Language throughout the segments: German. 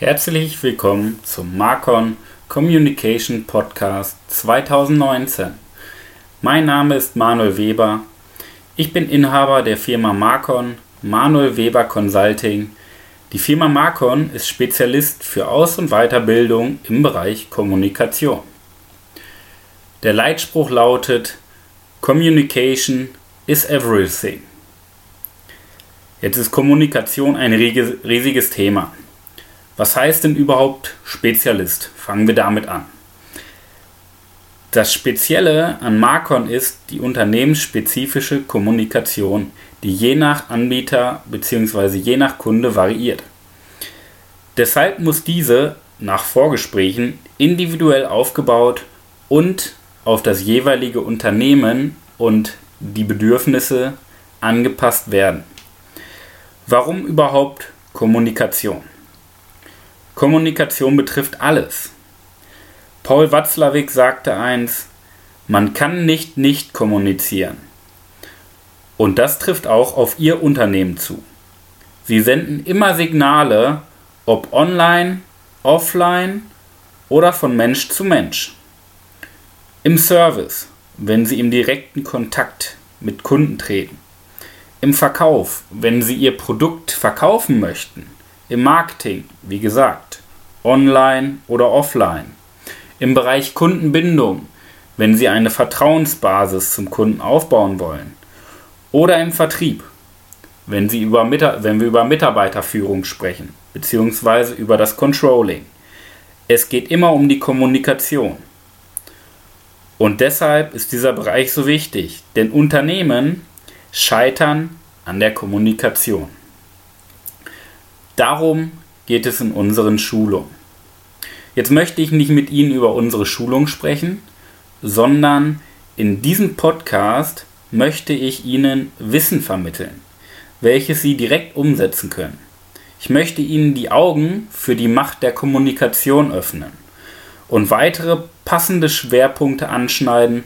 Herzlich willkommen zum Marcon Communication Podcast 2019. Mein Name ist Manuel Weber. Ich bin Inhaber der Firma Marcon Manuel Weber Consulting. Die Firma Marcon ist Spezialist für Aus- und Weiterbildung im Bereich Kommunikation. Der Leitspruch lautet Communication is everything. Jetzt ist Kommunikation ein riesiges Thema. Was heißt denn überhaupt Spezialist? Fangen wir damit an. Das Spezielle an Marcon ist die unternehmensspezifische Kommunikation, die je nach Anbieter bzw. je nach Kunde variiert. Deshalb muss diese nach Vorgesprächen individuell aufgebaut und auf das jeweilige Unternehmen und die Bedürfnisse angepasst werden. Warum überhaupt Kommunikation? Kommunikation betrifft alles. Paul Watzlawick sagte eins, man kann nicht nicht kommunizieren. Und das trifft auch auf Ihr Unternehmen zu. Sie senden immer Signale, ob online, offline oder von Mensch zu Mensch. Im Service, wenn Sie im direkten Kontakt mit Kunden treten. Im Verkauf, wenn Sie Ihr Produkt verkaufen möchten im Marketing, wie gesagt, online oder offline, im Bereich Kundenbindung, wenn Sie eine Vertrauensbasis zum Kunden aufbauen wollen, oder im Vertrieb, wenn, Sie über, wenn wir über Mitarbeiterführung sprechen, beziehungsweise über das Controlling. Es geht immer um die Kommunikation. Und deshalb ist dieser Bereich so wichtig, denn Unternehmen scheitern an der Kommunikation. Darum geht es in unseren Schulungen. Jetzt möchte ich nicht mit Ihnen über unsere Schulung sprechen, sondern in diesem Podcast möchte ich Ihnen Wissen vermitteln, welches Sie direkt umsetzen können. Ich möchte Ihnen die Augen für die Macht der Kommunikation öffnen und weitere passende Schwerpunkte anschneiden,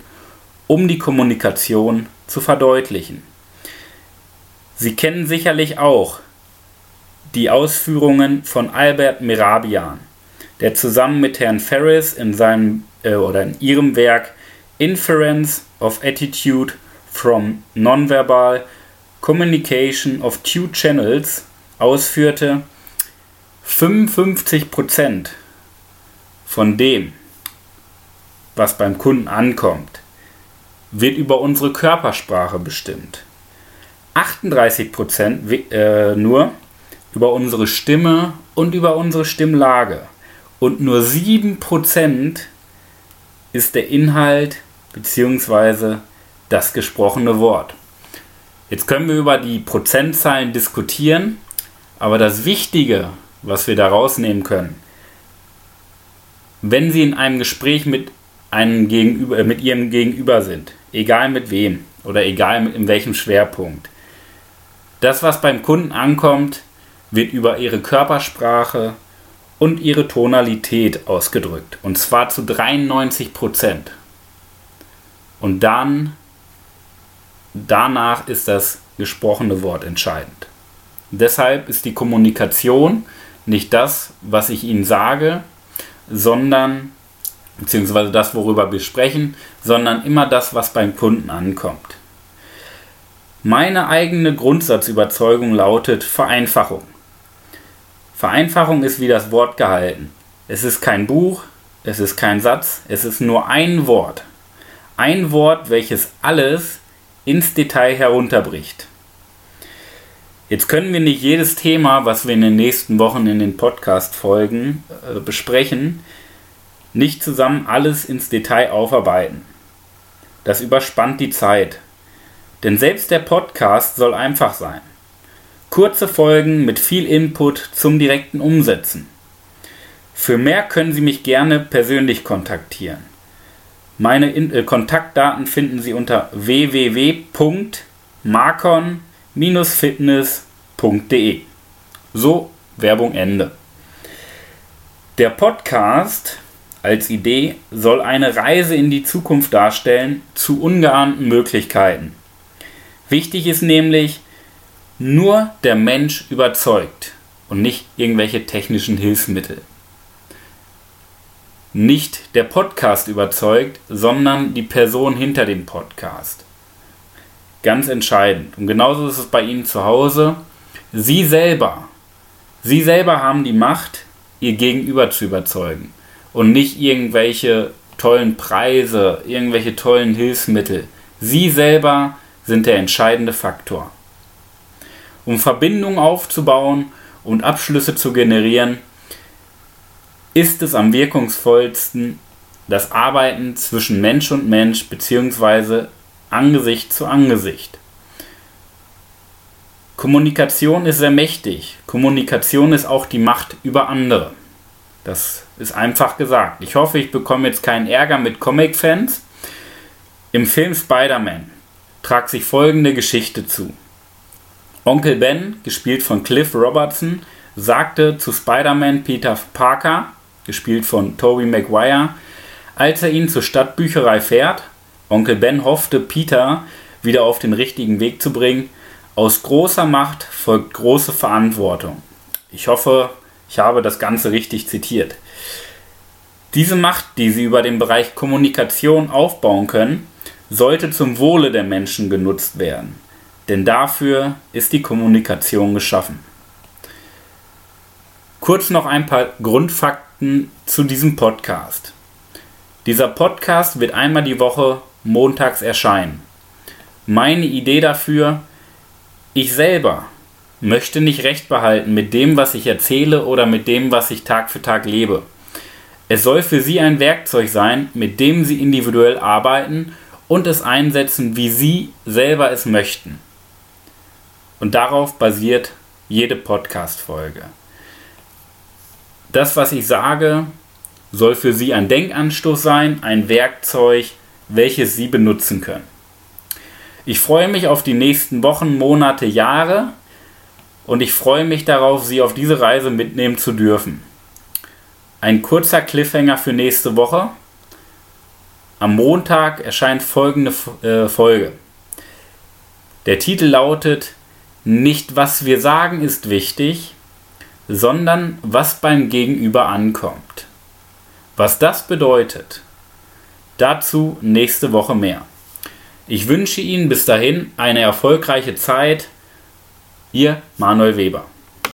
um die Kommunikation zu verdeutlichen. Sie kennen sicherlich auch die Ausführungen von Albert Merabian, der zusammen mit Herrn Ferris in seinem äh, oder in ihrem Werk Inference of Attitude from Nonverbal Communication of Two Channels ausführte, 55% von dem, was beim Kunden ankommt, wird über unsere Körpersprache bestimmt. 38% äh, nur über unsere Stimme und über unsere Stimmlage. Und nur 7% ist der Inhalt bzw. das gesprochene Wort. Jetzt können wir über die Prozentzahlen diskutieren, aber das Wichtige, was wir da rausnehmen können, wenn Sie in einem Gespräch mit einem Gegenüber, mit Ihrem Gegenüber sind, egal mit wem oder egal in welchem Schwerpunkt, das, was beim Kunden ankommt, wird über ihre Körpersprache und ihre Tonalität ausgedrückt. Und zwar zu 93 Prozent. Und dann, danach ist das gesprochene Wort entscheidend. Deshalb ist die Kommunikation nicht das, was ich Ihnen sage, sondern, beziehungsweise das, worüber wir sprechen, sondern immer das, was beim Kunden ankommt. Meine eigene Grundsatzüberzeugung lautet Vereinfachung. Vereinfachung ist wie das Wort gehalten. Es ist kein Buch, es ist kein Satz, es ist nur ein Wort. Ein Wort, welches alles ins Detail herunterbricht. Jetzt können wir nicht jedes Thema, was wir in den nächsten Wochen in den Podcast-Folgen äh, besprechen, nicht zusammen alles ins Detail aufarbeiten. Das überspannt die Zeit. Denn selbst der Podcast soll einfach sein. Kurze Folgen mit viel Input zum direkten Umsetzen. Für mehr können Sie mich gerne persönlich kontaktieren. Meine In äh, Kontaktdaten finden Sie unter www.marcon-fitness.de. So, Werbung Ende. Der Podcast als Idee soll eine Reise in die Zukunft darstellen zu ungeahnten Möglichkeiten. Wichtig ist nämlich, nur der Mensch überzeugt. und nicht irgendwelche technischen Hilfsmittel. Nicht der Podcast überzeugt, sondern die Person hinter dem Podcast. Ganz entscheidend. Und genauso ist es bei Ihnen zu Hause. Sie selber, Sie selber haben die Macht, Ihr Gegenüber zu überzeugen und nicht irgendwelche tollen Preise, irgendwelche tollen Hilfsmittel. Sie selber sind der entscheidende Faktor. Um Verbindungen aufzubauen und Abschlüsse zu generieren, ist es am wirkungsvollsten das Arbeiten zwischen Mensch und Mensch bzw. Angesicht zu Angesicht. Kommunikation ist sehr mächtig. Kommunikation ist auch die Macht über andere. Das ist einfach gesagt. Ich hoffe, ich bekomme jetzt keinen Ärger mit Comic-Fans. Im Film Spider-Man tragt sich folgende Geschichte zu. Onkel Ben, gespielt von Cliff Robertson, sagte zu Spider-Man Peter Parker, gespielt von Tobey Maguire, als er ihn zur Stadtbücherei fährt, Onkel Ben hoffte, Peter wieder auf den richtigen Weg zu bringen. Aus großer Macht folgt große Verantwortung. Ich hoffe, ich habe das Ganze richtig zitiert. Diese Macht, die Sie über den Bereich Kommunikation aufbauen können, sollte zum Wohle der Menschen genutzt werden. Denn dafür ist die Kommunikation geschaffen. Kurz noch ein paar Grundfakten zu diesem Podcast. Dieser Podcast wird einmal die Woche montags erscheinen. Meine Idee dafür, ich selber möchte nicht recht behalten mit dem, was ich erzähle oder mit dem, was ich Tag für Tag lebe. Es soll für Sie ein Werkzeug sein, mit dem Sie individuell arbeiten und es einsetzen, wie Sie selber es möchten. Und darauf basiert jede Podcast-Folge. Das, was ich sage, soll für Sie ein Denkanstoß sein, ein Werkzeug, welches Sie benutzen können. Ich freue mich auf die nächsten Wochen, Monate, Jahre und ich freue mich darauf, Sie auf diese Reise mitnehmen zu dürfen. Ein kurzer Cliffhanger für nächste Woche. Am Montag erscheint folgende äh, Folge. Der Titel lautet Nicht was wir sagen ist wichtig, sondern was beim Gegenüber ankommt. Was das bedeutet, dazu nächste Woche mehr. Ich wünsche Ihnen bis dahin eine erfolgreiche Zeit. Ihr Manuel Weber.